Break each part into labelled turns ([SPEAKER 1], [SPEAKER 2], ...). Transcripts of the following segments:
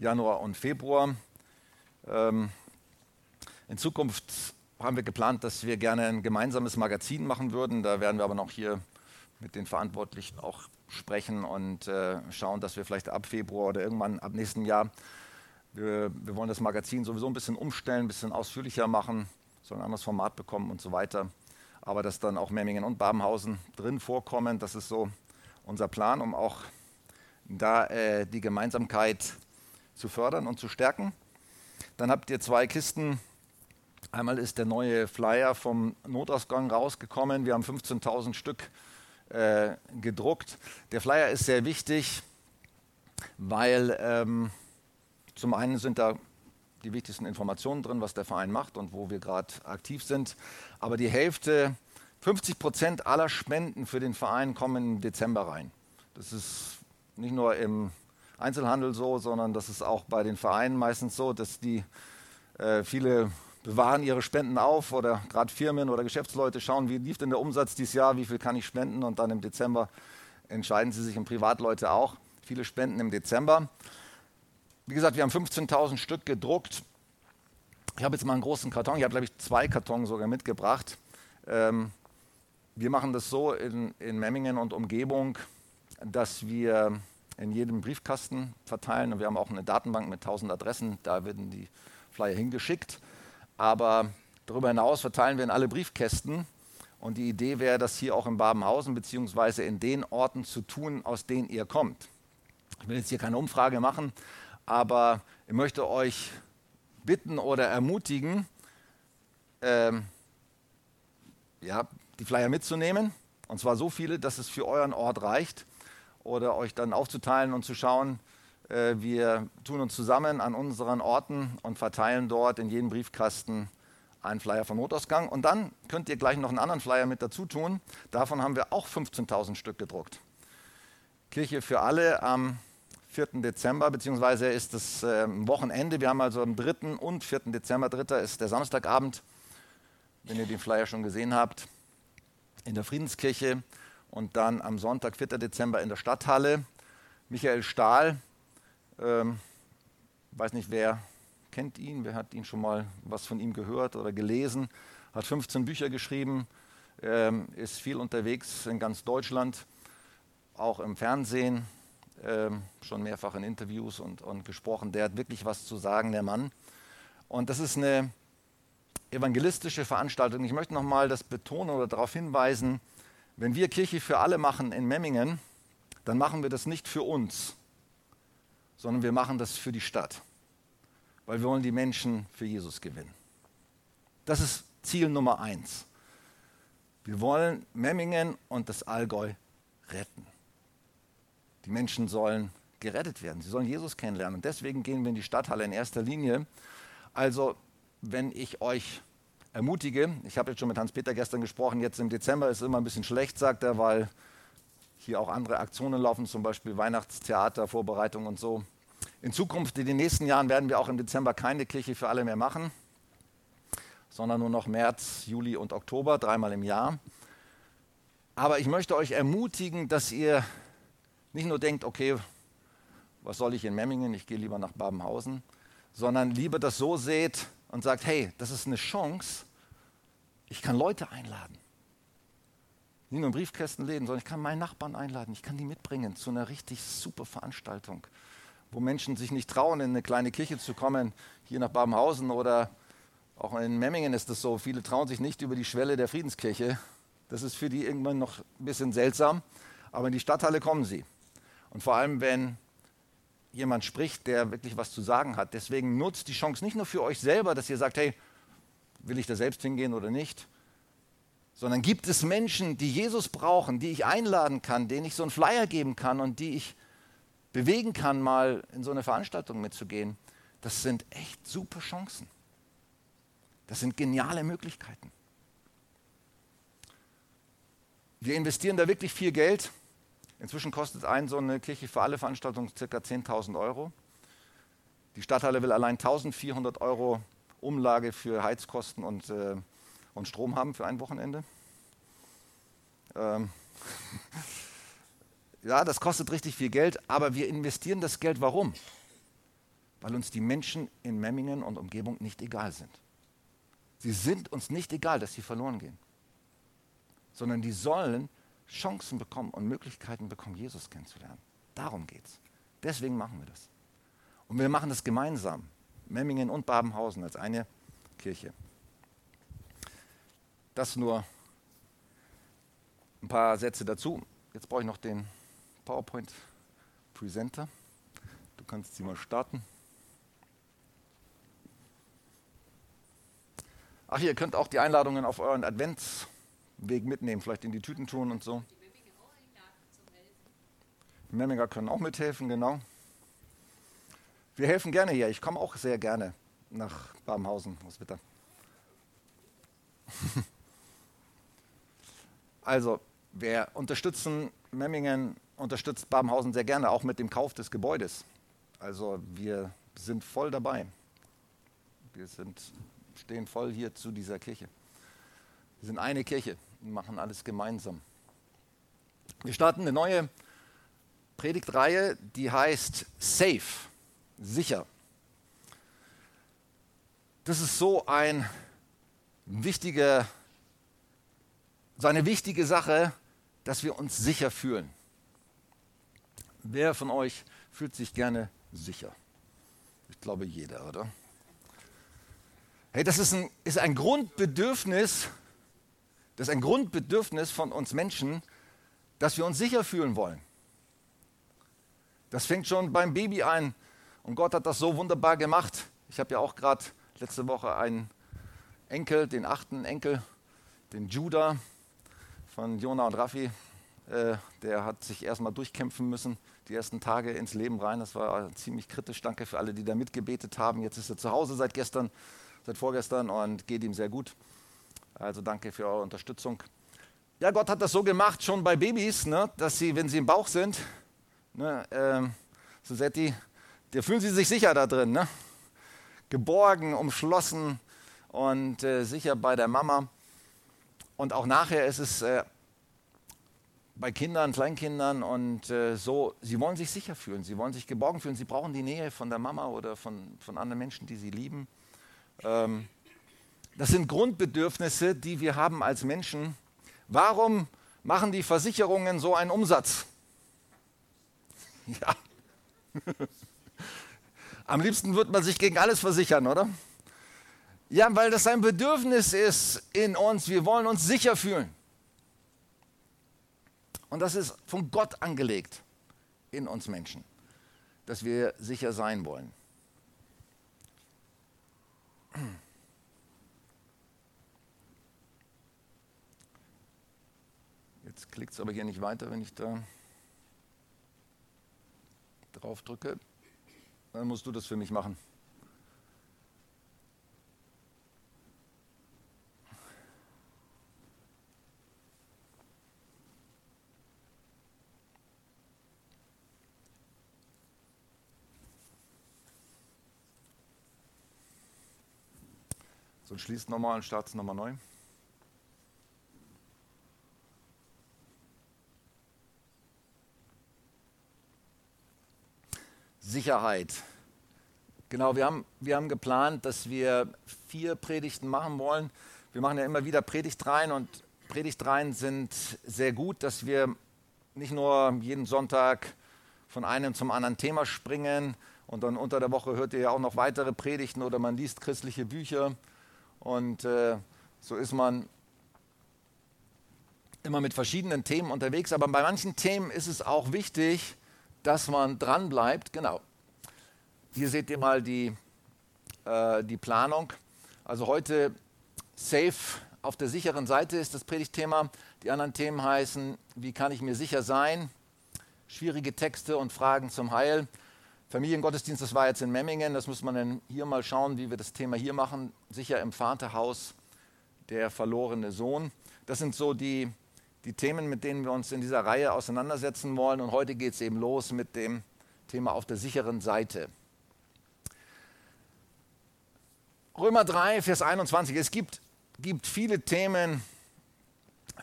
[SPEAKER 1] Januar und Februar. Ähm, in Zukunft haben wir geplant, dass wir gerne ein gemeinsames Magazin machen würden. Da werden wir aber noch hier mit den Verantwortlichen auch sprechen und äh, schauen, dass wir vielleicht ab Februar oder irgendwann ab nächstem Jahr, wir, wir, wollen das Magazin sowieso ein bisschen umstellen, ein bisschen ausführlicher machen, soll ein anderes Format bekommen und so weiter. Aber dass dann auch Memmingen und Babenhausen drin vorkommen, das ist so unser Plan, um auch da äh, die Gemeinsamkeit zu fördern und zu stärken. Dann habt ihr zwei Kisten Einmal ist der neue Flyer vom Notausgang rausgekommen. Wir haben 15.000 Stück äh, gedruckt. Der Flyer ist sehr wichtig, weil ähm, zum einen sind da die wichtigsten Informationen drin, was der Verein macht und wo wir gerade aktiv sind. Aber die Hälfte, 50 Prozent aller Spenden für den Verein kommen im Dezember rein. Das ist nicht nur im Einzelhandel so, sondern das ist auch bei den Vereinen meistens so, dass die äh, viele bewahren ihre Spenden auf oder gerade Firmen oder Geschäftsleute schauen, wie lief denn der Umsatz dieses Jahr, wie viel kann ich spenden und dann im Dezember entscheiden sie sich und Privatleute auch. Viele spenden im Dezember. Wie gesagt, wir haben 15.000 Stück gedruckt. Ich habe jetzt mal einen großen Karton, ich habe glaube ich zwei Kartons sogar mitgebracht. Ähm, wir machen das so in, in Memmingen und Umgebung, dass wir in jedem Briefkasten verteilen und wir haben auch eine Datenbank mit 1000 Adressen, da werden die Flyer hingeschickt. Aber darüber hinaus verteilen wir in alle Briefkästen. Und die Idee wäre, das hier auch in Babenhausen beziehungsweise in den Orten zu tun, aus denen ihr kommt. Ich will jetzt hier keine Umfrage machen, aber ich möchte euch bitten oder ermutigen, ähm, ja, die Flyer mitzunehmen. Und zwar so viele, dass es für euren Ort reicht. Oder euch dann aufzuteilen und zu schauen, äh, wir tun uns zusammen an unseren Orten und verteilen dort in jedem Briefkasten einen Flyer vom Notausgang. Und dann könnt ihr gleich noch einen anderen Flyer mit dazu tun. Davon haben wir auch 15.000 Stück gedruckt. Kirche für alle am 4. Dezember, beziehungsweise ist es äh, Wochenende. Wir haben also am 3. und 4. Dezember, 3. ist der Samstagabend, wenn ihr den Flyer schon gesehen habt, in der Friedenskirche. Und dann am Sonntag, 4. Dezember in der Stadthalle. Michael Stahl ähm, weiß nicht, wer kennt ihn, wer hat ihn schon mal was von ihm gehört oder gelesen, hat 15 Bücher geschrieben, ähm, ist viel unterwegs in ganz Deutschland, auch im Fernsehen, ähm, schon mehrfach in Interviews und, und gesprochen. Der hat wirklich was zu sagen, der Mann. Und das ist eine evangelistische Veranstaltung. Ich möchte nochmal das betonen oder darauf hinweisen, wenn wir Kirche für alle machen in Memmingen, dann machen wir das nicht für uns, sondern wir machen das für die Stadt, weil wir wollen die Menschen für Jesus gewinnen. Das ist Ziel Nummer eins. Wir wollen Memmingen und das Allgäu retten. Die Menschen sollen gerettet werden. Sie sollen Jesus kennenlernen. Und deswegen gehen wir in die Stadthalle in erster Linie. Also, wenn ich euch ermutige, ich habe jetzt schon mit Hans-Peter gestern gesprochen, jetzt im Dezember ist es immer ein bisschen schlecht, sagt er, weil hier auch andere Aktionen laufen, zum Beispiel Weihnachtstheater, Vorbereitung und so. In Zukunft, in den nächsten Jahren, werden wir auch im Dezember keine Kirche für alle mehr machen, sondern nur noch März, Juli und Oktober, dreimal im Jahr. Aber ich möchte euch ermutigen, dass ihr nicht nur denkt, okay, was soll ich in Memmingen, ich gehe lieber nach Babenhausen, sondern lieber das so seht und sagt, hey, das ist eine Chance, ich kann Leute einladen. Nicht nur in Briefkästenläden, sondern ich kann meinen Nachbarn einladen, ich kann die mitbringen zu einer richtig super Veranstaltung, wo Menschen sich nicht trauen, in eine kleine Kirche zu kommen, hier nach Babenhausen oder auch in Memmingen ist es so, viele trauen sich nicht über die Schwelle der Friedenskirche. Das ist für die irgendwann noch ein bisschen seltsam, aber in die Stadthalle kommen sie. Und vor allem, wenn jemand spricht, der wirklich was zu sagen hat. Deswegen nutzt die Chance nicht nur für euch selber, dass ihr sagt, hey, will ich da selbst hingehen oder nicht, sondern gibt es Menschen, die Jesus brauchen, die ich einladen kann, denen ich so einen Flyer geben kann und die ich bewegen kann, mal in so eine Veranstaltung mitzugehen. Das sind echt super Chancen. Das sind geniale Möglichkeiten. Wir investieren da wirklich viel Geld. Inzwischen kostet ein so eine Kirche für alle Veranstaltungen ca. 10.000 Euro. Die Stadthalle will allein 1.400 Euro Umlage für Heizkosten und äh, und Strom haben für ein Wochenende. Ähm ja, das kostet richtig viel Geld, aber wir investieren das Geld warum? weil uns die Menschen in Memmingen und Umgebung nicht egal sind. Sie sind uns nicht egal, dass sie verloren gehen, sondern die sollen Chancen bekommen und Möglichkeiten bekommen, Jesus kennenzulernen. Darum geht es. Deswegen machen wir das. Und wir machen das gemeinsam. Memmingen und Babenhausen als eine Kirche. Das nur ein paar Sätze dazu. Jetzt brauche ich noch den PowerPoint Presenter. Du kannst sie mal starten. Ach, ihr könnt auch die Einladungen auf euren Adventsweg mitnehmen, vielleicht in die Tüten tun und so. Die Memminger können auch mithelfen, genau. Wir helfen gerne hier. Ich komme auch sehr gerne nach Babenhausen aus Witter. also, wir unterstützen Memmingen, unterstützt Babenhausen sehr gerne, auch mit dem Kauf des Gebäudes. Also, wir sind voll dabei. Wir sind stehen voll hier zu dieser Kirche. Wir sind eine Kirche und machen alles gemeinsam. Wir starten eine neue Predigtreihe, die heißt Safe, sicher. Das ist so ein wichtige, so eine wichtige Sache, dass wir uns sicher fühlen. Wer von euch fühlt sich gerne sicher? Ich glaube jeder, oder? Hey, das ist ein, ist ein Grundbedürfnis, das ist ein Grundbedürfnis von uns Menschen, dass wir uns sicher fühlen wollen. Das fängt schon beim Baby ein. Und Gott hat das so wunderbar gemacht. Ich habe ja auch gerade letzte Woche einen Enkel, den achten Enkel, den Judah von Jona und Raffi. Äh, der hat sich erstmal durchkämpfen müssen, die ersten Tage ins Leben rein. Das war ziemlich kritisch. Danke für alle, die da mitgebetet haben. Jetzt ist er zu Hause seit gestern seit vorgestern und geht ihm sehr gut. Also danke für eure Unterstützung. Ja, Gott hat das so gemacht, schon bei Babys, ne, dass sie, wenn sie im Bauch sind, ne, ähm, Susetti, da fühlen sie sich sicher da drin, ne? geborgen, umschlossen und äh, sicher bei der Mama. Und auch nachher ist es äh, bei Kindern, Kleinkindern und äh, so, sie wollen sich sicher fühlen, sie wollen sich geborgen fühlen, sie brauchen die Nähe von der Mama oder von, von anderen Menschen, die sie lieben. Ähm, das sind Grundbedürfnisse, die wir haben als Menschen. Warum machen die Versicherungen so einen Umsatz? Ja. Am liebsten würde man sich gegen alles versichern, oder? Ja, weil das ein Bedürfnis ist in uns. Wir wollen uns sicher fühlen. Und das ist von Gott angelegt in uns Menschen, dass wir sicher sein wollen. Jetzt klickt es aber hier nicht weiter, wenn ich da drauf drücke. Dann musst du das für mich machen. So, schließt nochmal und startet nochmal neu. Sicherheit. Genau, wir haben, wir haben geplant, dass wir vier Predigten machen wollen. Wir machen ja immer wieder Predigtreihen und Predigtreihen sind sehr gut, dass wir nicht nur jeden Sonntag von einem zum anderen Thema springen und dann unter der Woche hört ihr ja auch noch weitere Predigten oder man liest christliche Bücher und äh, so ist man immer mit verschiedenen Themen unterwegs. Aber bei manchen Themen ist es auch wichtig, dass man dran bleibt. Genau. Hier seht ihr mal die, äh, die Planung. Also heute safe auf der sicheren Seite ist das Predigtthema. Die anderen Themen heißen, wie kann ich mir sicher sein? Schwierige Texte und Fragen zum Heil. Familiengottesdienst, das war jetzt in Memmingen, das muss man dann hier mal schauen, wie wir das Thema hier machen. Sicher im Vaterhaus der verlorene Sohn. Das sind so die, die Themen, mit denen wir uns in dieser Reihe auseinandersetzen wollen. Und heute geht es eben los mit dem Thema auf der sicheren Seite. Römer 3, Vers 21. Es gibt, gibt viele Themen,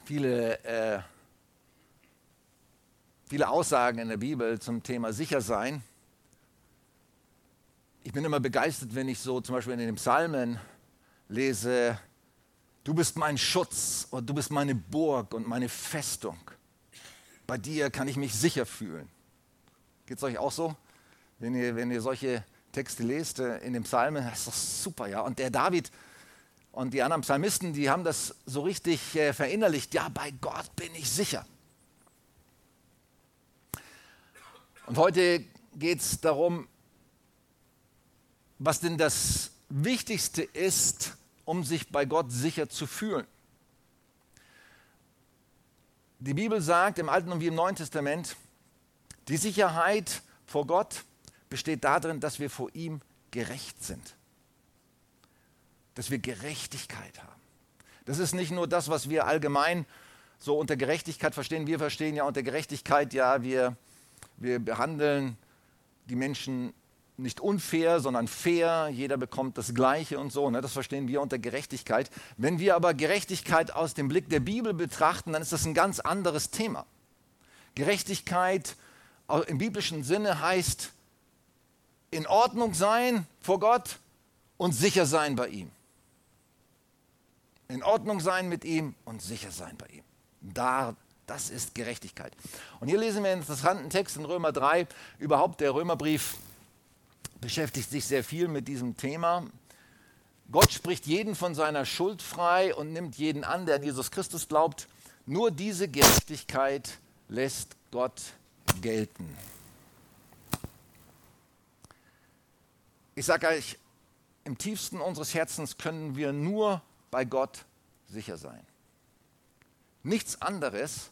[SPEAKER 1] viele, äh, viele Aussagen in der Bibel zum Thema Sichersein. ich bin immer begeistert, wenn ich so zum Beispiel in den Psalmen lese, du bist mein Schutz und du bist meine Burg und meine Festung. Bei dir kann ich mich sicher fühlen. Geht es euch auch so? Wenn ihr, wenn ihr solche Texte lest in den Psalmen, das ist doch super, ja. Und der David und die anderen Psalmisten, die haben das so richtig äh, verinnerlicht. Ja, bei Gott bin ich sicher. Und heute geht es darum, was denn das Wichtigste ist, um sich bei Gott sicher zu fühlen. Die Bibel sagt im Alten und wie im Neuen Testament, die Sicherheit vor Gott besteht darin, dass wir vor ihm gerecht sind. Dass wir Gerechtigkeit haben. Das ist nicht nur das, was wir allgemein so unter Gerechtigkeit verstehen. Wir verstehen ja unter Gerechtigkeit, ja, wir, wir behandeln die Menschen nicht unfair, sondern fair. Jeder bekommt das Gleiche und so. Ne? Das verstehen wir unter Gerechtigkeit. Wenn wir aber Gerechtigkeit aus dem Blick der Bibel betrachten, dann ist das ein ganz anderes Thema. Gerechtigkeit im biblischen Sinne heißt in Ordnung sein vor Gott und sicher sein bei ihm. In Ordnung sein mit ihm und sicher sein bei ihm. Da, das ist Gerechtigkeit. Und hier lesen wir einen interessanten Text in Römer 3. Überhaupt der Römerbrief beschäftigt sich sehr viel mit diesem Thema. Gott spricht jeden von seiner Schuld frei und nimmt jeden an, der an Jesus Christus glaubt. Nur diese Gerechtigkeit lässt Gott gelten. Ich sage euch, im tiefsten unseres Herzens können wir nur bei Gott sicher sein. Nichts anderes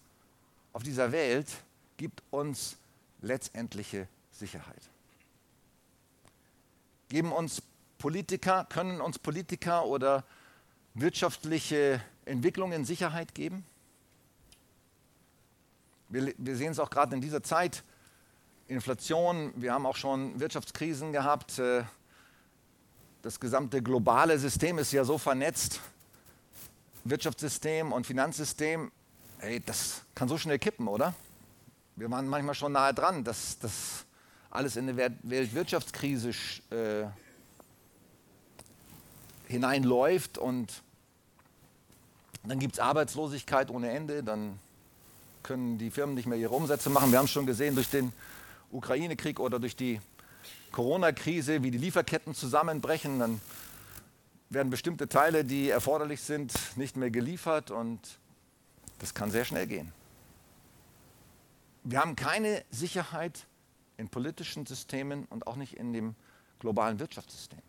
[SPEAKER 1] auf dieser Welt gibt uns letztendliche Sicherheit. Geben uns Politiker, können uns Politiker oder wirtschaftliche Entwicklungen Sicherheit geben? Wir, wir sehen es auch gerade in dieser Zeit. Inflation, wir haben auch schon Wirtschaftskrisen gehabt. Äh, das gesamte globale System ist ja so vernetzt. Wirtschaftssystem und Finanzsystem, hey, das kann so schnell kippen, oder? Wir waren manchmal schon nahe dran, dass das alles in eine Weltwirtschaftskrise äh, hineinläuft und dann gibt es Arbeitslosigkeit ohne Ende, dann können die Firmen nicht mehr ihre Umsätze machen. Wir haben schon gesehen durch den Ukraine-Krieg oder durch die Corona-Krise, wie die Lieferketten zusammenbrechen. Dann werden bestimmte Teile, die erforderlich sind, nicht mehr geliefert und das kann sehr schnell gehen. Wir haben keine Sicherheit in politischen Systemen und auch nicht in dem globalen Wirtschaftssystem.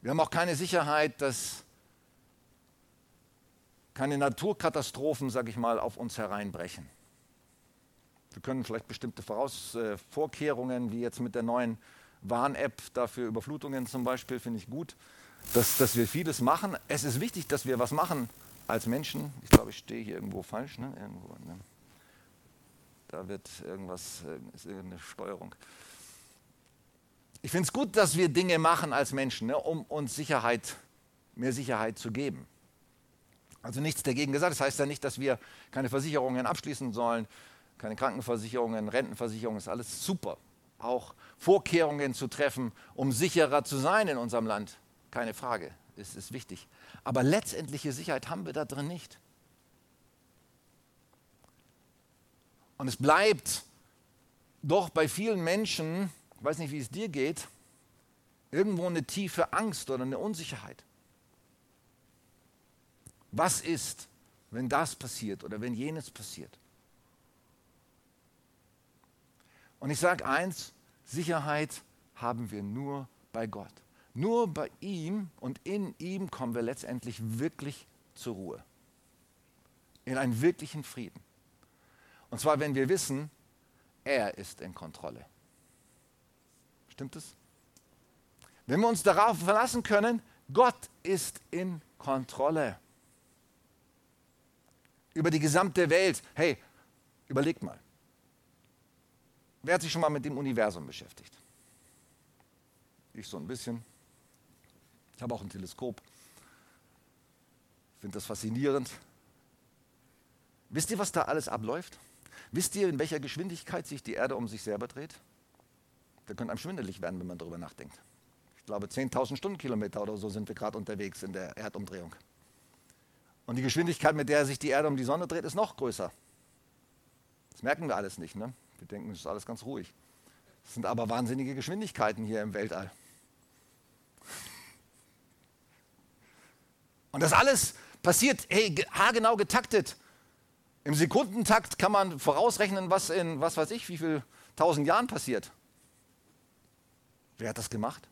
[SPEAKER 1] Wir haben auch keine Sicherheit, dass keine Naturkatastrophen, sage ich mal, auf uns hereinbrechen. Wir können vielleicht bestimmte Voraus äh, Vorkehrungen, wie jetzt mit der neuen Warn-App dafür Überflutungen zum Beispiel, finde ich gut, dass, dass wir vieles machen. Es ist wichtig, dass wir was machen als Menschen. Ich glaube, ich stehe hier irgendwo falsch. Ne? Irgendwo, ne? Da wird irgendwas, äh, ist irgendeine Steuerung. Ich finde es gut, dass wir Dinge machen als Menschen, ne, um uns Sicherheit, mehr Sicherheit zu geben. Also nichts dagegen gesagt. Das heißt ja nicht, dass wir keine Versicherungen abschließen sollen, keine Krankenversicherungen, Rentenversicherungen, ist alles super. Auch Vorkehrungen zu treffen, um sicherer zu sein in unserem Land, keine Frage, ist, ist wichtig. Aber letztendliche Sicherheit haben wir da drin nicht. Und es bleibt doch bei vielen Menschen, ich weiß nicht, wie es dir geht, irgendwo eine tiefe Angst oder eine Unsicherheit. Was ist, wenn das passiert oder wenn jenes passiert? Und ich sage eins, Sicherheit haben wir nur bei Gott. Nur bei ihm und in ihm kommen wir letztendlich wirklich zur Ruhe. In einen wirklichen Frieden. Und zwar, wenn wir wissen, er ist in Kontrolle. Stimmt es? Wenn wir uns darauf verlassen können, Gott ist in Kontrolle über die gesamte Welt. Hey, überlegt mal. Wer hat sich schon mal mit dem Universum beschäftigt? Ich so ein bisschen. Ich habe auch ein Teleskop. Ich finde das faszinierend. Wisst ihr, was da alles abläuft? Wisst ihr, in welcher Geschwindigkeit sich die Erde um sich selber dreht? Da könnte einem schwindelig werden, wenn man darüber nachdenkt. Ich glaube, 10.000 Stundenkilometer oder so sind wir gerade unterwegs in der Erdumdrehung. Und die Geschwindigkeit, mit der sich die Erde um die Sonne dreht, ist noch größer. Das merken wir alles nicht. Ne? Wir denken, es ist alles ganz ruhig. Es sind aber wahnsinnige Geschwindigkeiten hier im Weltall. Und das alles passiert, hey, haargenau getaktet. Im Sekundentakt kann man vorausrechnen, was in, was weiß ich, wie viel tausend Jahren passiert. Wer hat das gemacht?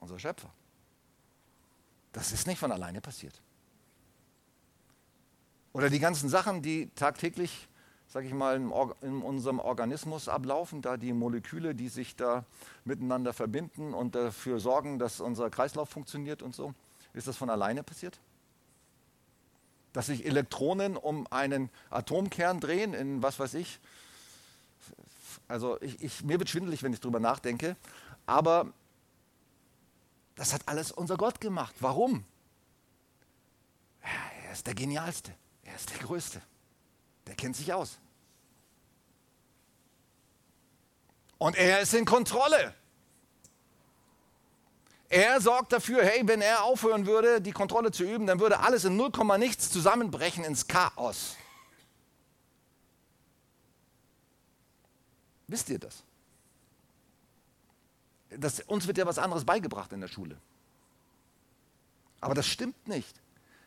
[SPEAKER 1] Unser Schöpfer. Das ist nicht von alleine passiert. Oder die ganzen Sachen, die tagtäglich, sage ich mal, in unserem Organismus ablaufen, da die Moleküle, die sich da miteinander verbinden und dafür sorgen, dass unser Kreislauf funktioniert und so. Ist das von alleine passiert? Dass sich Elektronen um einen Atomkern drehen in was weiß ich. Also ich, ich, mir wird schwindelig, wenn ich darüber nachdenke. Aber das hat alles unser Gott gemacht. Warum? Er ist der Genialste. Er ist der Größte. Der kennt sich aus. Und er ist in Kontrolle. Er sorgt dafür, hey, wenn er aufhören würde, die Kontrolle zu üben, dann würde alles in 0, nichts zusammenbrechen ins Chaos. Wisst ihr das? das? Uns wird ja was anderes beigebracht in der Schule. Aber das stimmt nicht.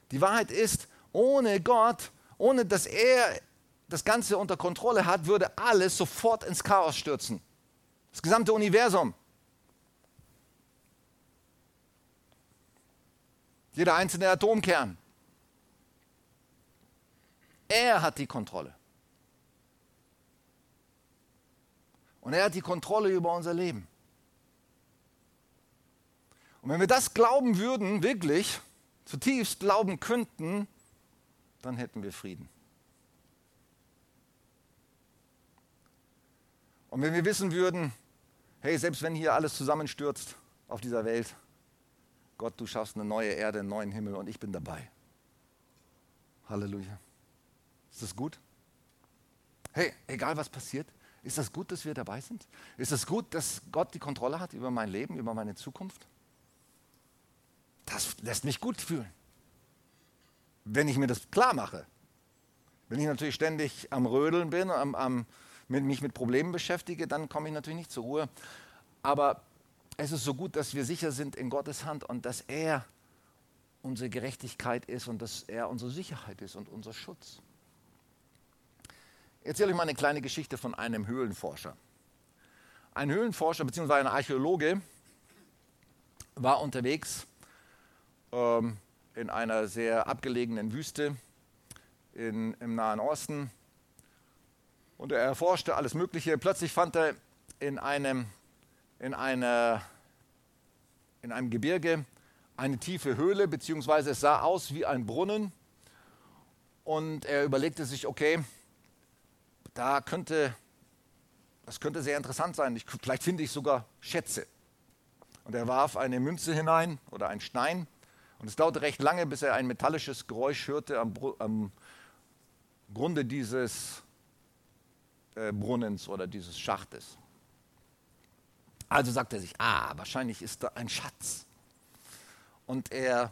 [SPEAKER 1] Die Wahrheit ist, ohne Gott, ohne dass er das Ganze unter Kontrolle hat, würde alles sofort ins Chaos stürzen. Das gesamte Universum. Jeder einzelne Atomkern. Er hat die Kontrolle. Und er hat die Kontrolle über unser Leben. Und wenn wir das glauben würden, wirklich, zutiefst glauben könnten, dann hätten wir Frieden. Und wenn wir wissen würden, hey, selbst wenn hier alles zusammenstürzt auf dieser Welt, Gott, du schaffst eine neue Erde, einen neuen Himmel und ich bin dabei. Halleluja. Ist das gut? Hey, egal was passiert, ist das gut, dass wir dabei sind? Ist das gut, dass Gott die Kontrolle hat über mein Leben, über meine Zukunft? Das lässt mich gut fühlen wenn ich mir das klar mache. Wenn ich natürlich ständig am Rödeln bin, am, am, mit, mich mit Problemen beschäftige, dann komme ich natürlich nicht zur Ruhe. Aber es ist so gut, dass wir sicher sind in Gottes Hand und dass er unsere Gerechtigkeit ist und dass er unsere Sicherheit ist und unser Schutz. Ich erzähle euch mal eine kleine Geschichte von einem Höhlenforscher. Ein Höhlenforscher bzw. ein Archäologe war unterwegs ähm, in einer sehr abgelegenen Wüste in, im Nahen Osten. Und er erforschte alles Mögliche. Plötzlich fand er in einem, in einer, in einem Gebirge eine tiefe Höhle, beziehungsweise es sah aus wie ein Brunnen. Und er überlegte sich, okay, da könnte, das könnte sehr interessant sein. Ich, vielleicht finde ich sogar Schätze. Und er warf eine Münze hinein oder einen Stein und es dauerte recht lange, bis er ein metallisches Geräusch hörte am, am Grunde dieses äh, Brunnens oder dieses Schachtes. Also sagte er sich, ah, wahrscheinlich ist da ein Schatz. Und er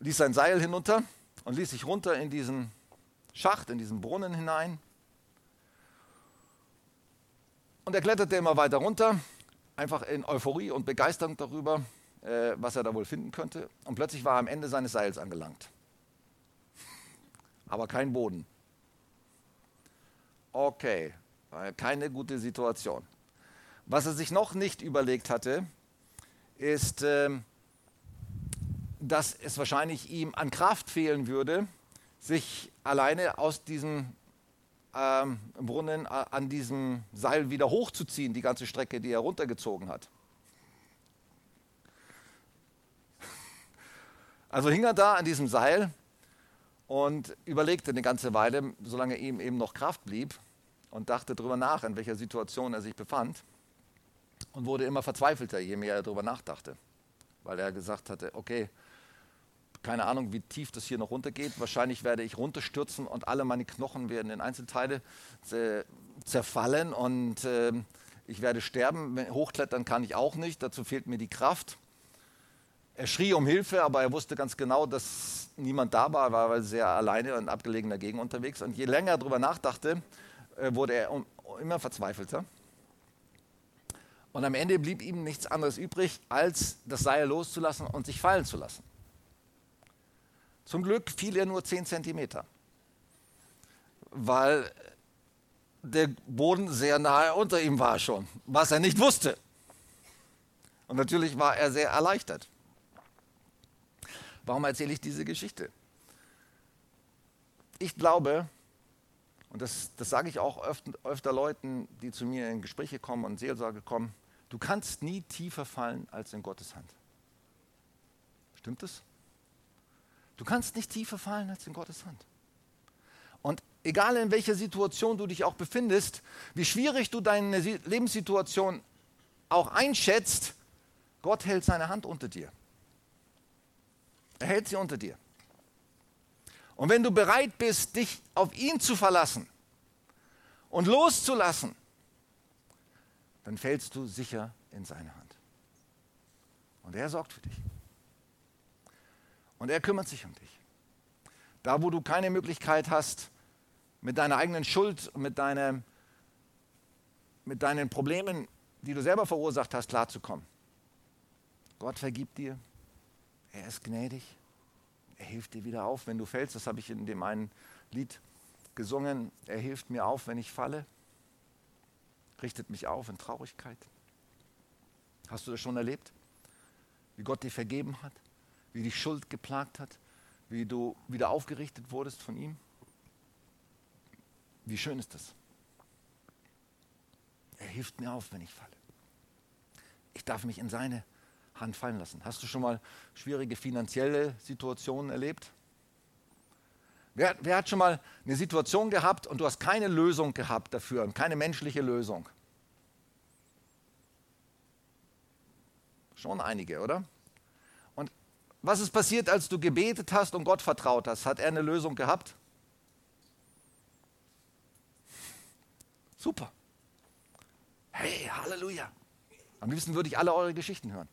[SPEAKER 1] ließ sein Seil hinunter und ließ sich runter in diesen Schacht, in diesen Brunnen hinein. Und er kletterte immer weiter runter, einfach in Euphorie und Begeisterung darüber, äh, was er da wohl finden könnte. Und plötzlich war er am Ende seines Seils angelangt. Aber kein Boden. Okay, keine gute Situation. Was er sich noch nicht überlegt hatte, ist, äh, dass es wahrscheinlich ihm an Kraft fehlen würde, sich alleine aus diesem ähm, Brunnen äh, an diesem Seil wieder hochzuziehen, die ganze Strecke, die er runtergezogen hat. Also hing er da an diesem Seil und überlegte eine ganze Weile, solange ihm eben noch Kraft blieb und dachte darüber nach, in welcher Situation er sich befand und wurde immer verzweifelter, je mehr er darüber nachdachte, weil er gesagt hatte, okay, keine Ahnung, wie tief das hier noch runtergeht. Wahrscheinlich werde ich runterstürzen und alle meine Knochen werden in Einzelteile zerfallen und äh, ich werde sterben. Hochklettern kann ich auch nicht, dazu fehlt mir die Kraft. Er schrie um Hilfe, aber er wusste ganz genau, dass niemand da war, er war sehr alleine und abgelegener Gegend unterwegs. Und je länger er darüber nachdachte, äh, wurde er immer verzweifelter. Und am Ende blieb ihm nichts anderes übrig, als das Seil loszulassen und sich fallen zu lassen. Zum Glück fiel er nur 10 Zentimeter, weil der Boden sehr nahe unter ihm war schon, was er nicht wusste. Und natürlich war er sehr erleichtert. Warum erzähle ich diese Geschichte? Ich glaube, und das, das sage ich auch öfter, öfter Leuten, die zu mir in Gespräche kommen und Seelsorge kommen, du kannst nie tiefer fallen als in Gottes Hand. Stimmt es? Du kannst nicht tiefer fallen als in Gottes Hand. Und egal in welcher Situation du dich auch befindest, wie schwierig du deine Lebenssituation auch einschätzt, Gott hält seine Hand unter dir. Er hält sie unter dir. Und wenn du bereit bist, dich auf ihn zu verlassen und loszulassen, dann fällst du sicher in seine Hand. Und er sorgt für dich. Und er kümmert sich um dich. Da, wo du keine Möglichkeit hast, mit deiner eigenen Schuld, mit, deine, mit deinen Problemen, die du selber verursacht hast, klarzukommen. Gott vergibt dir. Er ist gnädig. Er hilft dir wieder auf, wenn du fällst. Das habe ich in dem einen Lied gesungen. Er hilft mir auf, wenn ich falle. Richtet mich auf in Traurigkeit. Hast du das schon erlebt? Wie Gott dir vergeben hat? Wie dich Schuld geplagt hat? Wie du wieder aufgerichtet wurdest von ihm? Wie schön ist das? Er hilft mir auf, wenn ich falle. Ich darf mich in seine Hand fallen lassen. Hast du schon mal schwierige finanzielle Situationen erlebt? Wer, wer, hat schon mal eine Situation gehabt und du hast keine Lösung gehabt dafür, keine menschliche Lösung? Schon einige, oder? Und was ist passiert, als du gebetet hast und Gott vertraut hast? Hat er eine Lösung gehabt? Super. Hey, Halleluja. Am liebsten würde ich alle eure Geschichten hören.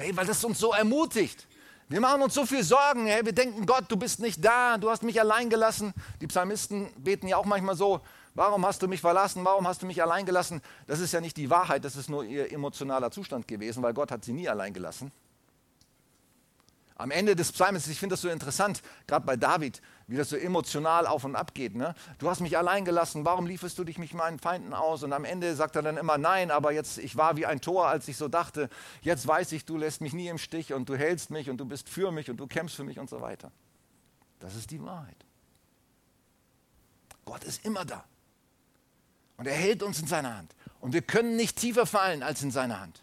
[SPEAKER 1] Hey, weil das uns so ermutigt. Wir machen uns so viel Sorgen. Hey, wir denken, Gott, du bist nicht da, du hast mich allein gelassen. Die Psalmisten beten ja auch manchmal so, warum hast du mich verlassen, warum hast du mich allein gelassen? Das ist ja nicht die Wahrheit, das ist nur ihr emotionaler Zustand gewesen, weil Gott hat sie nie allein gelassen. Am Ende des Psalms, ich finde das so interessant, gerade bei David, wie das so emotional auf und ab geht. Ne? Du hast mich allein gelassen, warum lieferst du dich mich meinen Feinden aus? Und am Ende sagt er dann immer, nein, aber jetzt, ich war wie ein Tor, als ich so dachte, jetzt weiß ich, du lässt mich nie im Stich und du hältst mich und du bist für mich und du kämpfst für mich und so weiter. Das ist die Wahrheit. Gott ist immer da. Und er hält uns in seiner Hand. Und wir können nicht tiefer fallen als in seiner Hand.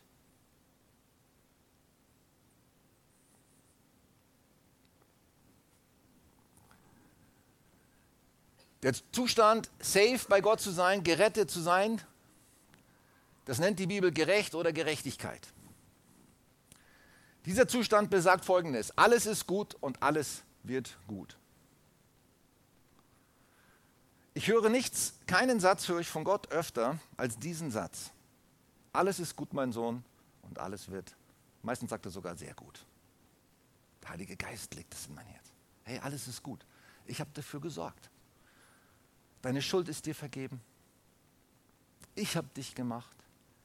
[SPEAKER 1] Der Zustand, safe bei Gott zu sein, gerettet zu sein, das nennt die Bibel gerecht oder Gerechtigkeit. Dieser Zustand besagt Folgendes. Alles ist gut und alles wird gut. Ich höre nichts, keinen Satz höre ich von Gott öfter als diesen Satz. Alles ist gut, mein Sohn, und alles wird. Meistens sagt er sogar sehr gut. Der Heilige Geist legt es in mein Herz. Hey, alles ist gut. Ich habe dafür gesorgt. Deine Schuld ist dir vergeben. Ich habe dich gemacht.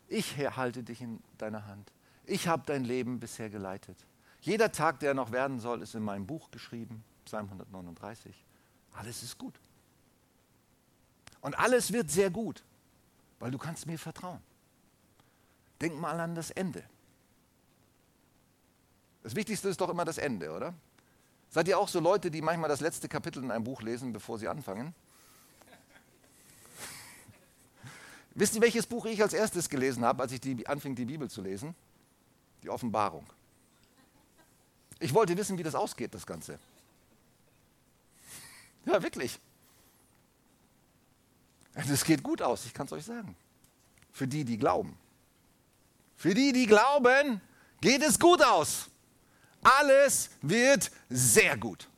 [SPEAKER 1] Ich halte dich in deiner Hand. Ich habe dein Leben bisher geleitet. Jeder Tag, der noch werden soll, ist in meinem Buch geschrieben, Psalm 139. Alles ist gut. Und alles wird sehr gut, weil du kannst mir vertrauen. Denk mal an das Ende. Das Wichtigste ist doch immer das Ende, oder? Seid ihr auch so Leute, die manchmal das letzte Kapitel in einem Buch lesen, bevor sie anfangen? Wisst ihr, welches Buch ich als erstes gelesen habe, als ich die, anfing, die Bibel zu lesen? Die Offenbarung. Ich wollte wissen, wie das ausgeht, das Ganze. Ja, wirklich. Es geht gut aus, ich kann es euch sagen. Für die, die glauben. Für die, die glauben, geht es gut aus. Alles wird sehr gut.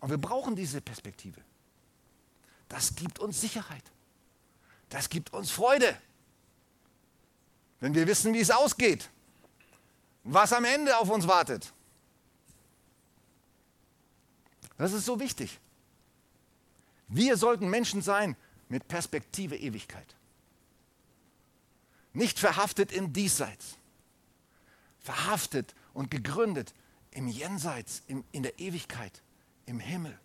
[SPEAKER 1] Und wir brauchen diese Perspektive. Das gibt uns Sicherheit. Das gibt uns Freude. Wenn wir wissen, wie es ausgeht, was am Ende auf uns wartet. Das ist so wichtig. Wir sollten Menschen sein mit Perspektive Ewigkeit. Nicht verhaftet im Diesseits, verhaftet und gegründet im Jenseits, in der Ewigkeit, im Himmel.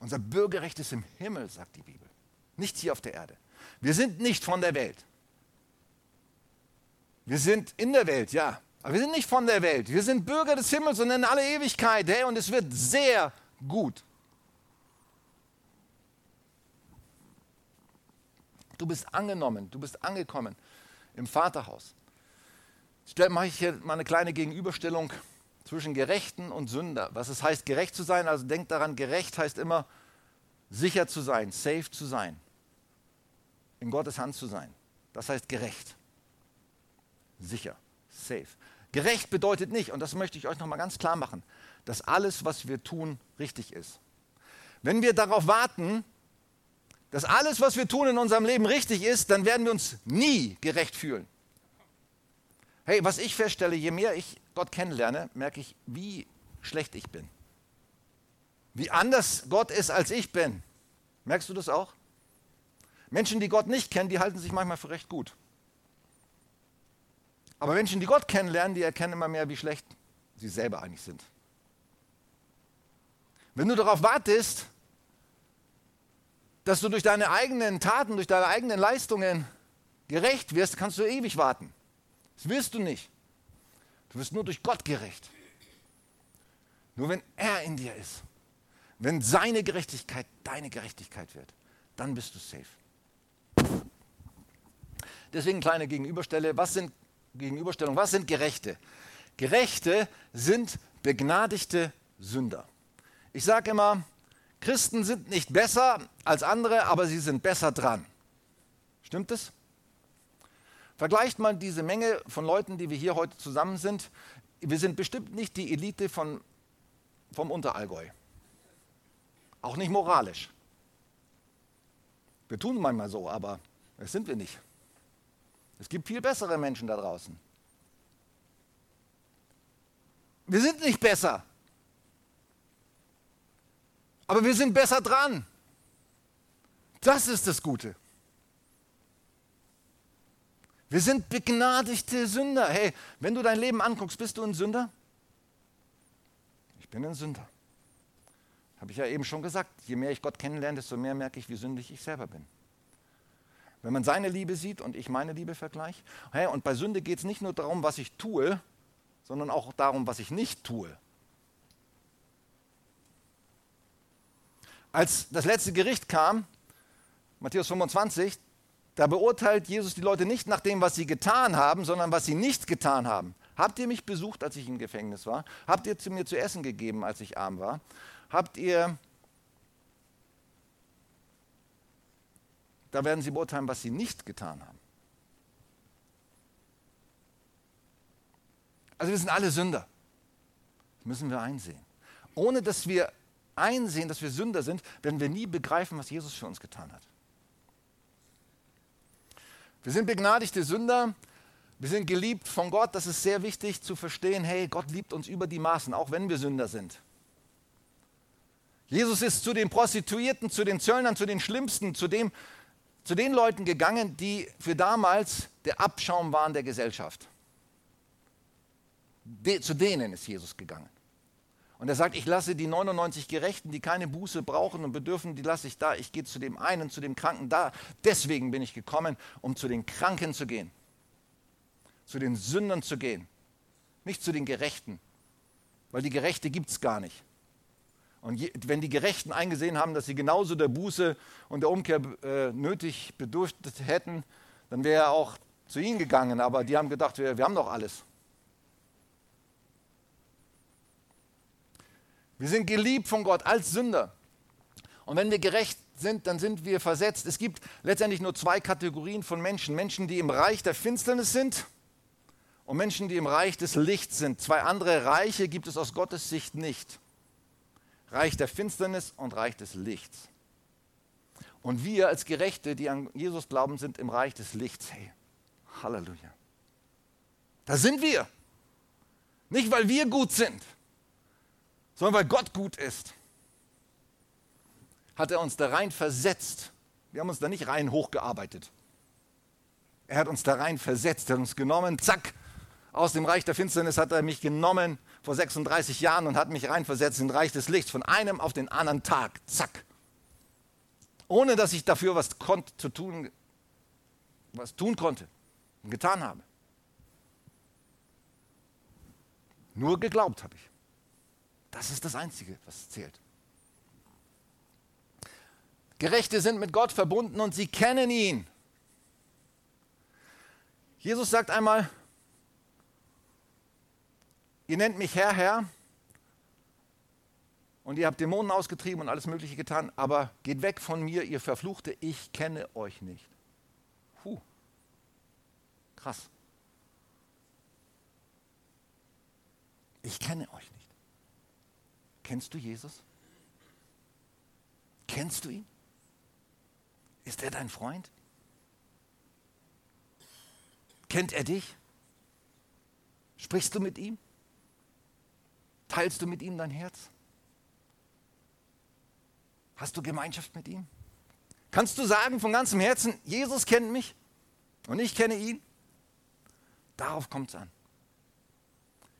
[SPEAKER 1] Unser Bürgerrecht ist im Himmel, sagt die Bibel, nicht hier auf der Erde. Wir sind nicht von der Welt. Wir sind in der Welt, ja, aber wir sind nicht von der Welt. Wir sind Bürger des Himmels und in alle Ewigkeit, hey, und es wird sehr gut. Du bist angenommen, du bist angekommen im Vaterhaus. Jetzt mache ich hier mal eine kleine Gegenüberstellung zwischen Gerechten und Sünder. Was es heißt, gerecht zu sein, also denkt daran, gerecht heißt immer sicher zu sein, safe zu sein, in Gottes Hand zu sein. Das heißt gerecht, sicher, safe. Gerecht bedeutet nicht, und das möchte ich euch nochmal ganz klar machen, dass alles, was wir tun, richtig ist. Wenn wir darauf warten, dass alles, was wir tun in unserem Leben richtig ist, dann werden wir uns nie gerecht fühlen. Hey, was ich feststelle, je mehr ich Gott kennenlerne, merke ich, wie schlecht ich bin. Wie anders Gott ist, als ich bin. Merkst du das auch? Menschen, die Gott nicht kennen, die halten sich manchmal für recht gut. Aber Menschen, die Gott kennenlernen, die erkennen immer mehr, wie schlecht sie selber eigentlich sind. Wenn du darauf wartest, dass du durch deine eigenen Taten, durch deine eigenen Leistungen gerecht wirst, kannst du ewig warten. Das wirst du nicht. Du wirst nur durch Gott gerecht. Nur wenn er in dir ist, wenn seine Gerechtigkeit deine Gerechtigkeit wird, dann bist du safe. Deswegen kleine Gegenüberstelle. Was sind Gegenüberstellung? Was sind Gerechte? Gerechte sind begnadigte Sünder. Ich sage immer, Christen sind nicht besser als andere, aber sie sind besser dran. Stimmt es? Vergleicht mal diese Menge von Leuten, die wir hier heute zusammen sind. Wir sind bestimmt nicht die Elite von, vom Unterallgäu. Auch nicht moralisch. Wir tun manchmal so, aber das sind wir nicht. Es gibt viel bessere Menschen da draußen. Wir sind nicht besser. Aber wir sind besser dran. Das ist das Gute. Wir sind begnadigte Sünder. Hey, wenn du dein Leben anguckst, bist du ein Sünder? Ich bin ein Sünder. Habe ich ja eben schon gesagt. Je mehr ich Gott kennenlerne, desto mehr merke ich, wie sündig ich selber bin. Wenn man seine Liebe sieht und ich meine Liebe vergleiche. Hey, und bei Sünde geht es nicht nur darum, was ich tue, sondern auch darum, was ich nicht tue. Als das letzte Gericht kam, Matthäus 25, da beurteilt Jesus die Leute nicht nach dem, was sie getan haben, sondern was sie nicht getan haben. Habt ihr mich besucht, als ich im Gefängnis war? Habt ihr zu mir zu essen gegeben, als ich arm war? Habt ihr... Da werden sie beurteilen, was sie nicht getan haben. Also wir sind alle Sünder. Das müssen wir einsehen. Ohne dass wir einsehen, dass wir Sünder sind, werden wir nie begreifen, was Jesus für uns getan hat. Wir sind begnadigte Sünder. Wir sind geliebt von Gott. Das ist sehr wichtig zu verstehen. Hey, Gott liebt uns über die Maßen, auch wenn wir Sünder sind. Jesus ist zu den Prostituierten, zu den Zöllnern, zu den Schlimmsten, zu, dem, zu den Leuten gegangen, die für damals der Abschaum waren der Gesellschaft. De, zu denen ist Jesus gegangen. Und er sagt, ich lasse die 99 Gerechten, die keine Buße brauchen und bedürfen, die lasse ich da. Ich gehe zu dem einen, zu dem Kranken da. Deswegen bin ich gekommen, um zu den Kranken zu gehen. Zu den Sündern zu gehen. Nicht zu den Gerechten. Weil die Gerechte gibt es gar nicht. Und je, wenn die Gerechten eingesehen haben, dass sie genauso der Buße und der Umkehr äh, nötig bedurft hätten, dann wäre er auch zu ihnen gegangen. Aber die haben gedacht, wir, wir haben doch alles. Wir sind geliebt von Gott als Sünder. Und wenn wir gerecht sind, dann sind wir versetzt. Es gibt letztendlich nur zwei Kategorien von Menschen. Menschen, die im Reich der Finsternis sind und Menschen, die im Reich des Lichts sind. Zwei andere Reiche gibt es aus Gottes Sicht nicht. Reich der Finsternis und Reich des Lichts. Und wir als Gerechte, die an Jesus glauben, sind im Reich des Lichts. Hey, Halleluja. Da sind wir. Nicht, weil wir gut sind, sondern weil Gott gut ist. Hat er uns da rein versetzt. Wir haben uns da nicht rein hochgearbeitet. Er hat uns da rein versetzt, er hat uns genommen, zack, aus dem Reich der Finsternis hat er mich genommen vor 36 Jahren und hat mich reinversetzt in Reich des Lichts, von einem auf den anderen Tag, zack. Ohne dass ich dafür was zu tun, was tun konnte und getan habe. Nur geglaubt habe ich. Das ist das Einzige, was zählt. Gerechte sind mit Gott verbunden und sie kennen ihn. Jesus sagt einmal, ihr nennt mich Herr, Herr, und ihr habt Dämonen ausgetrieben und alles Mögliche getan, aber geht weg von mir, ihr Verfluchte, ich kenne euch nicht. Puh, krass. Ich kenne euch nicht. Kennst du Jesus? Kennst du ihn? Ist er dein Freund? Kennt er dich? Sprichst du mit ihm? Teilst du mit ihm dein Herz? Hast du Gemeinschaft mit ihm? Kannst du sagen von ganzem Herzen, Jesus kennt mich und ich kenne ihn? Darauf kommt es an.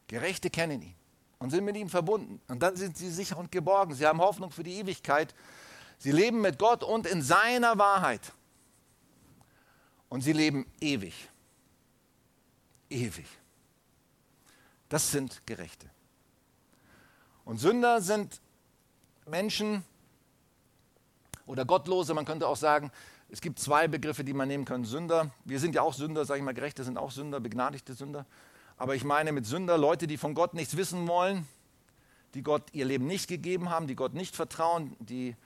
[SPEAKER 1] Gerechte kennen ihn und sind mit ihm verbunden. Und dann sind sie sicher und geborgen. Sie haben Hoffnung für die Ewigkeit. Sie leben mit Gott und in seiner Wahrheit. Und sie leben ewig. Ewig. Das sind Gerechte. Und Sünder sind Menschen oder Gottlose, man könnte auch sagen, es gibt zwei Begriffe, die man nehmen kann. Sünder, wir sind ja auch Sünder, sage ich mal, Gerechte sind auch Sünder, begnadigte Sünder. Aber ich meine mit Sünder Leute, die von Gott nichts wissen wollen, die Gott ihr Leben nicht gegeben haben, die Gott nicht vertrauen, die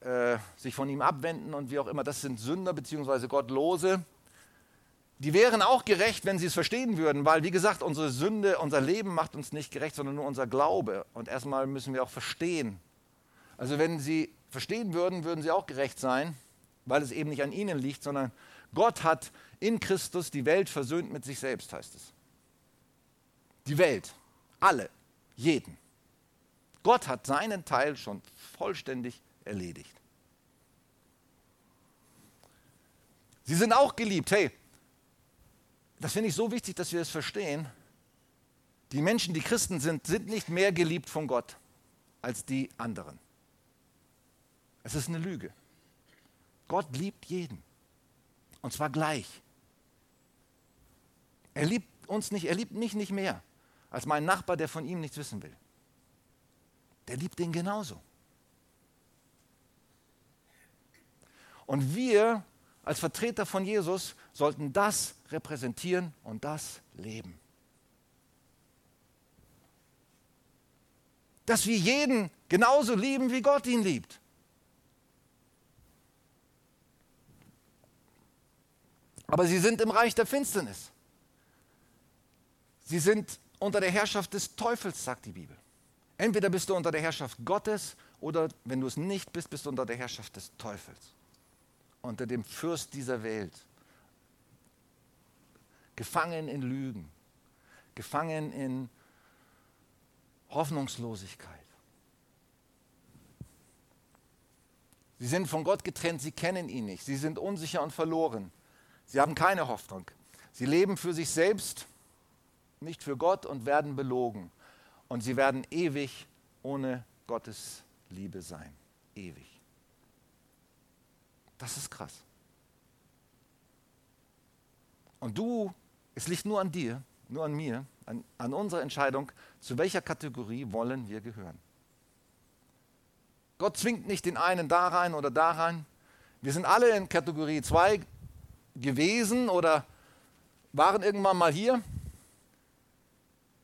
[SPEAKER 1] äh, sich von ihm abwenden und wie auch immer. Das sind Sünder bzw. Gottlose. Die wären auch gerecht, wenn sie es verstehen würden, weil, wie gesagt, unsere Sünde, unser Leben macht uns nicht gerecht, sondern nur unser Glaube. Und erstmal müssen wir auch verstehen. Also wenn sie verstehen würden, würden sie auch gerecht sein, weil es eben nicht an ihnen liegt, sondern Gott hat in Christus die Welt versöhnt mit sich selbst, heißt es. Die Welt, alle, jeden. Gott hat seinen Teil schon vollständig erledigt. Sie sind auch geliebt. Hey, das finde ich so wichtig, dass wir es verstehen. Die Menschen, die Christen sind, sind nicht mehr geliebt von Gott als die anderen. Es ist eine Lüge. Gott liebt jeden. Und zwar gleich. Er liebt uns nicht, er liebt mich nicht mehr als mein Nachbar, der von ihm nichts wissen will. Der liebt ihn genauso. Und wir als Vertreter von Jesus sollten das repräsentieren und das leben. Dass wir jeden genauso lieben, wie Gott ihn liebt. Aber sie sind im Reich der Finsternis. Sie sind unter der Herrschaft des Teufels, sagt die Bibel. Entweder bist du unter der Herrschaft Gottes oder wenn du es nicht bist, bist du unter der Herrschaft des Teufels unter dem Fürst dieser Welt, gefangen in Lügen, gefangen in Hoffnungslosigkeit. Sie sind von Gott getrennt, sie kennen ihn nicht, sie sind unsicher und verloren, sie haben keine Hoffnung. Sie leben für sich selbst, nicht für Gott und werden belogen. Und sie werden ewig ohne Gottes Liebe sein. Ewig. Das ist krass. Und du, es liegt nur an dir, nur an mir, an, an unserer Entscheidung, zu welcher Kategorie wollen wir gehören. Gott zwingt nicht den einen da rein oder da rein. Wir sind alle in Kategorie 2 gewesen oder waren irgendwann mal hier.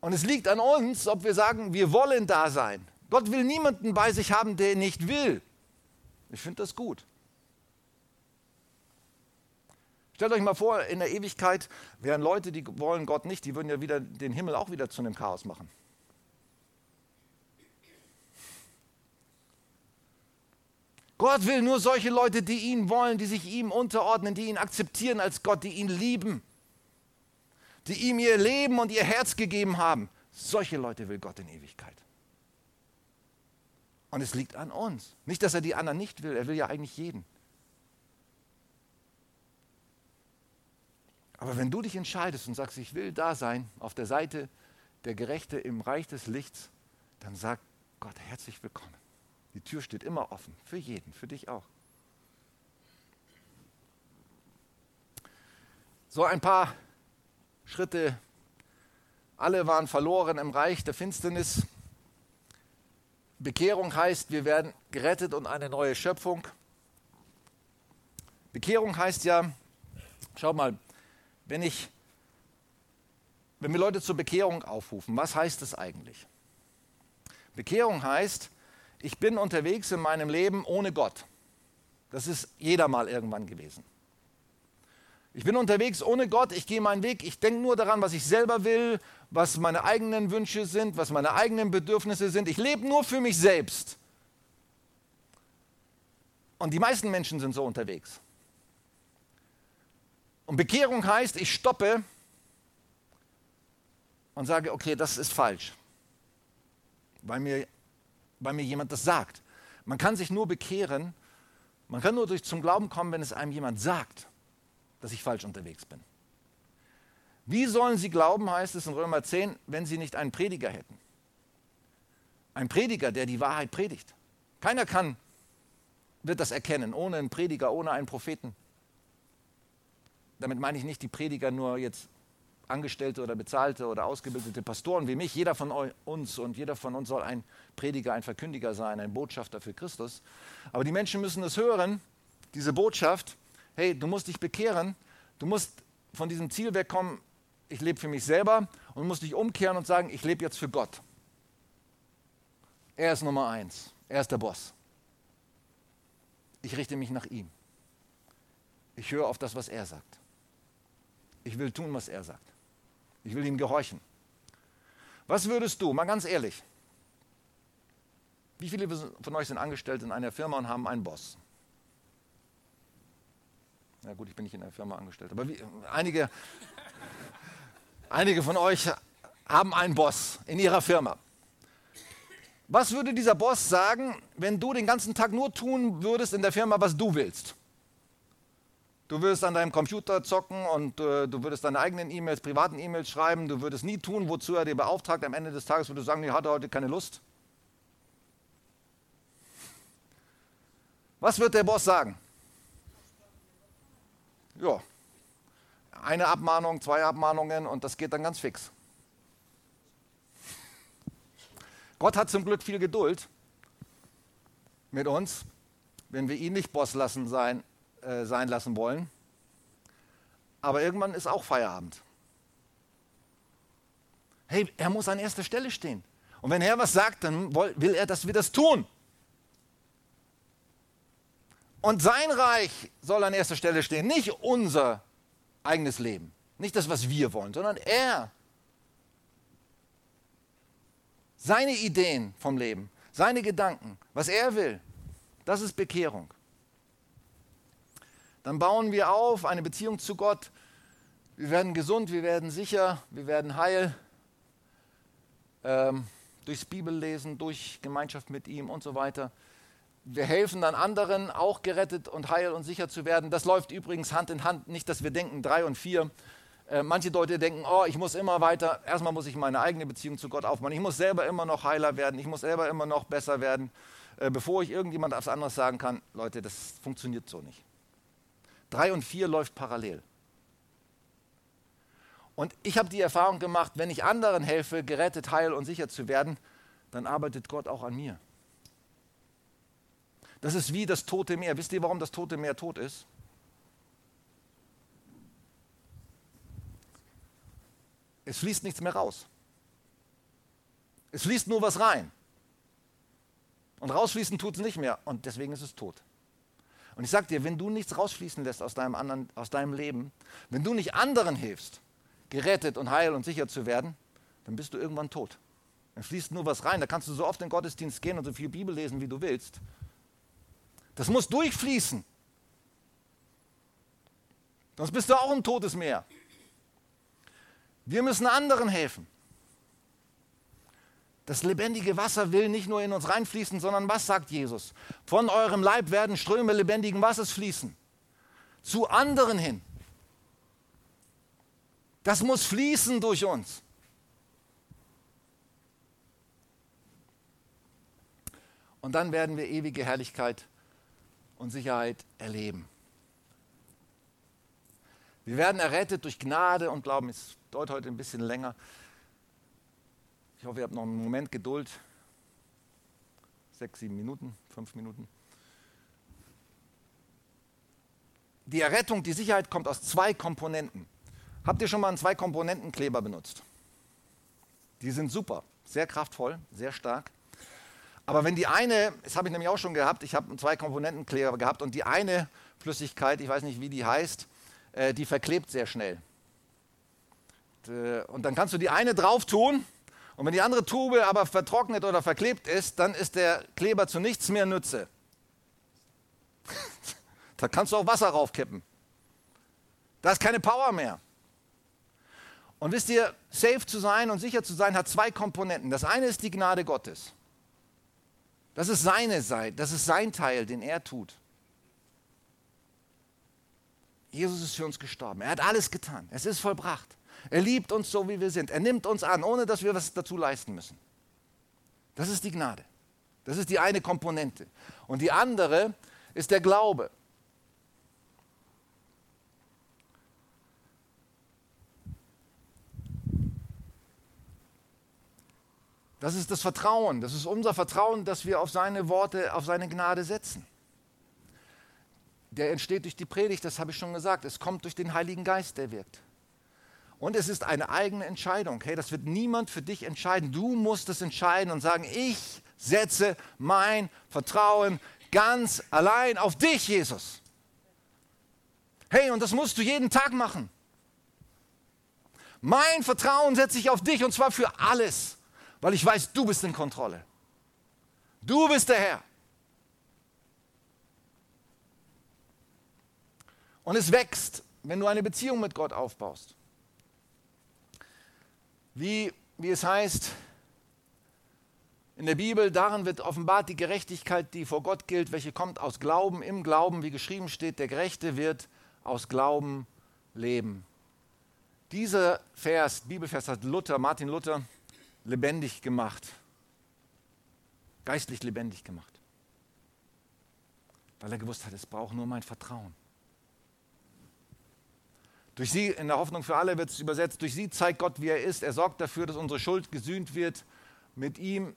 [SPEAKER 1] Und es liegt an uns, ob wir sagen, wir wollen da sein. Gott will niemanden bei sich haben, der nicht will. Ich finde das gut. Stellt euch mal vor, in der Ewigkeit wären Leute, die wollen Gott nicht, die würden ja wieder den Himmel auch wieder zu einem Chaos machen. Gott will nur solche Leute, die ihn wollen, die sich ihm unterordnen, die ihn akzeptieren als Gott, die ihn lieben, die ihm ihr Leben und ihr Herz gegeben haben. Solche Leute will Gott in Ewigkeit. Und es liegt an uns. Nicht, dass er die anderen nicht will, er will ja eigentlich jeden. Aber wenn du dich entscheidest und sagst, ich will da sein, auf der Seite der Gerechte im Reich des Lichts, dann sag Gott herzlich willkommen. Die Tür steht immer offen, für jeden, für dich auch. So ein paar Schritte. Alle waren verloren im Reich der Finsternis. Bekehrung heißt, wir werden gerettet und eine neue Schöpfung. Bekehrung heißt ja, schau mal, wenn ich, wenn wir Leute zur Bekehrung aufrufen, was heißt das eigentlich? Bekehrung heißt, ich bin unterwegs in meinem Leben ohne Gott. Das ist jeder mal irgendwann gewesen. Ich bin unterwegs ohne Gott, ich gehe meinen Weg, ich denke nur daran, was ich selber will, was meine eigenen Wünsche sind, was meine eigenen Bedürfnisse sind. Ich lebe nur für mich selbst. Und die meisten Menschen sind so unterwegs. Und Bekehrung heißt, ich stoppe und sage, okay, das ist falsch, weil mir, weil mir jemand das sagt. Man kann sich nur bekehren, man kann nur durch zum Glauben kommen, wenn es einem jemand sagt, dass ich falsch unterwegs bin. Wie sollen sie glauben, heißt es in Römer 10, wenn sie nicht einen Prediger hätten? Ein Prediger, der die Wahrheit predigt. Keiner kann, wird das erkennen, ohne einen Prediger, ohne einen Propheten. Damit meine ich nicht die Prediger nur jetzt Angestellte oder bezahlte oder ausgebildete Pastoren wie mich. Jeder von uns und jeder von uns soll ein Prediger, ein Verkündiger sein, ein Botschafter für Christus. Aber die Menschen müssen es hören, diese Botschaft. Hey, du musst dich bekehren, du musst von diesem Ziel wegkommen, ich lebe für mich selber und musst dich umkehren und sagen, ich lebe jetzt für Gott. Er ist Nummer eins, er ist der Boss. Ich richte mich nach ihm. Ich höre auf das, was er sagt. Ich will tun, was er sagt. Ich will ihm gehorchen. Was würdest du, mal ganz ehrlich, wie viele von euch sind angestellt in einer Firma und haben einen Boss? Na gut, ich bin nicht in einer Firma angestellt, aber wie, einige, einige von euch haben einen Boss in ihrer Firma. Was würde dieser Boss sagen, wenn du den ganzen Tag nur tun würdest in der Firma, was du willst? Du würdest an deinem Computer zocken und äh, du würdest deine eigenen E-Mails, privaten E-Mails schreiben. Du würdest nie tun, wozu er dir beauftragt. Am Ende des Tages würdest du sagen, ich hatte heute keine Lust. Was wird der Boss sagen? Ja, eine Abmahnung, zwei Abmahnungen und das geht dann ganz fix. Gott hat zum Glück viel Geduld mit uns, wenn wir ihn nicht Boss lassen sein, äh, sein lassen wollen. Aber irgendwann ist auch Feierabend. Hey, er muss an erster Stelle stehen. Und wenn er was sagt, dann will er, dass wir das tun. Und sein Reich soll an erster Stelle stehen, nicht unser eigenes Leben, nicht das, was wir wollen, sondern er. Seine Ideen vom Leben, seine Gedanken, was er will, das ist Bekehrung dann bauen wir auf eine Beziehung zu Gott. Wir werden gesund, wir werden sicher, wir werden heil. Ähm, durchs Bibellesen, durch Gemeinschaft mit ihm und so weiter. Wir helfen dann anderen, auch gerettet und heil und sicher zu werden. Das läuft übrigens Hand in Hand. Nicht, dass wir denken, drei und vier. Äh, manche Leute denken, oh, ich muss immer weiter. Erstmal muss ich meine eigene Beziehung zu Gott aufbauen. Ich muss selber immer noch heiler werden. Ich muss selber immer noch besser werden, äh, bevor ich irgendjemand was anderes sagen kann. Leute, das funktioniert so nicht. Drei und vier läuft parallel. Und ich habe die Erfahrung gemacht, wenn ich anderen helfe, gerettet, heil und sicher zu werden, dann arbeitet Gott auch an mir. Das ist wie das Tote Meer. Wisst ihr, warum das Tote Meer tot ist? Es fließt nichts mehr raus. Es fließt nur was rein. Und rausfließen tut es nicht mehr. Und deswegen ist es tot. Und ich sage dir, wenn du nichts rausfließen lässt aus deinem, anderen, aus deinem Leben, wenn du nicht anderen hilfst, gerettet und heil und sicher zu werden, dann bist du irgendwann tot. Dann fließt nur was rein. Da kannst du so oft in den Gottesdienst gehen und so viel Bibel lesen, wie du willst. Das muss durchfließen. Sonst bist du auch ein totes Meer. Wir müssen anderen helfen. Das lebendige Wasser will nicht nur in uns reinfließen, sondern was sagt Jesus? Von eurem Leib werden Ströme lebendigen Wassers fließen. Zu anderen hin. Das muss fließen durch uns. Und dann werden wir ewige Herrlichkeit und Sicherheit erleben. Wir werden errettet durch Gnade und Glauben. Es dauert heute ein bisschen länger. Ich hoffe, ihr habt noch einen Moment Geduld. Sechs, sieben Minuten, fünf Minuten. Die Errettung, die Sicherheit kommt aus zwei Komponenten. Habt ihr schon mal einen Zwei-Komponenten-Kleber benutzt? Die sind super, sehr kraftvoll, sehr stark. Aber wenn die eine, das habe ich nämlich auch schon gehabt, ich habe einen Zwei-Komponenten-Kleber gehabt und die eine Flüssigkeit, ich weiß nicht, wie die heißt, äh, die verklebt sehr schnell. Und dann kannst du die eine drauf tun und wenn die andere Tube aber vertrocknet oder verklebt ist, dann ist der Kleber zu nichts mehr Nütze. da kannst du auch Wasser raufkippen. Da ist keine Power mehr. Und wisst ihr, safe zu sein und sicher zu sein hat zwei Komponenten. Das eine ist die Gnade Gottes. Das ist seine Seite, das ist sein Teil, den er tut. Jesus ist für uns gestorben. Er hat alles getan. Es ist vollbracht. Er liebt uns so, wie wir sind. Er nimmt uns an, ohne dass wir was dazu leisten müssen. Das ist die Gnade. Das ist die eine Komponente. Und die andere ist der Glaube. Das ist das Vertrauen. Das ist unser Vertrauen, dass wir auf seine Worte, auf seine Gnade setzen. Der entsteht durch die Predigt, das habe ich schon gesagt. Es kommt durch den Heiligen Geist, der wirkt. Und es ist eine eigene Entscheidung. Hey, das wird niemand für dich entscheiden. Du musst es entscheiden und sagen, ich setze mein Vertrauen ganz allein auf dich, Jesus. Hey, und das musst du jeden Tag machen. Mein Vertrauen setze ich auf dich und zwar für alles, weil ich weiß, du bist in Kontrolle. Du bist der Herr. Und es wächst, wenn du eine Beziehung mit Gott aufbaust wie, wie es heißt in der Bibel, darin wird offenbart die Gerechtigkeit, die vor Gott gilt, welche kommt aus Glauben, im Glauben, wie geschrieben steht, der Gerechte wird aus Glauben leben. Dieser Vers, Bibelvers hat Luther, Martin Luther, lebendig gemacht, geistlich lebendig gemacht, weil er gewusst hat, es braucht nur mein Vertrauen. Durch sie, in der Hoffnung für alle wird es übersetzt, durch sie zeigt Gott, wie er ist. Er sorgt dafür, dass unsere Schuld gesühnt wird mit ihm,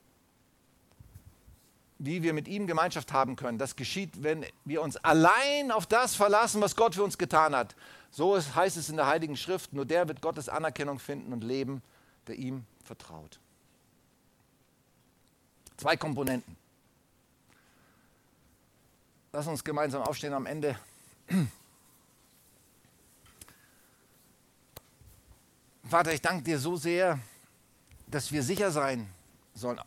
[SPEAKER 1] wie wir mit ihm Gemeinschaft haben können. Das geschieht, wenn wir uns allein auf das verlassen, was Gott für uns getan hat. So heißt es in der Heiligen Schrift, nur der wird Gottes Anerkennung finden und leben, der ihm vertraut. Zwei Komponenten. Lass uns gemeinsam aufstehen am Ende. Vater, ich danke dir so sehr, dass wir sicher sein sollen,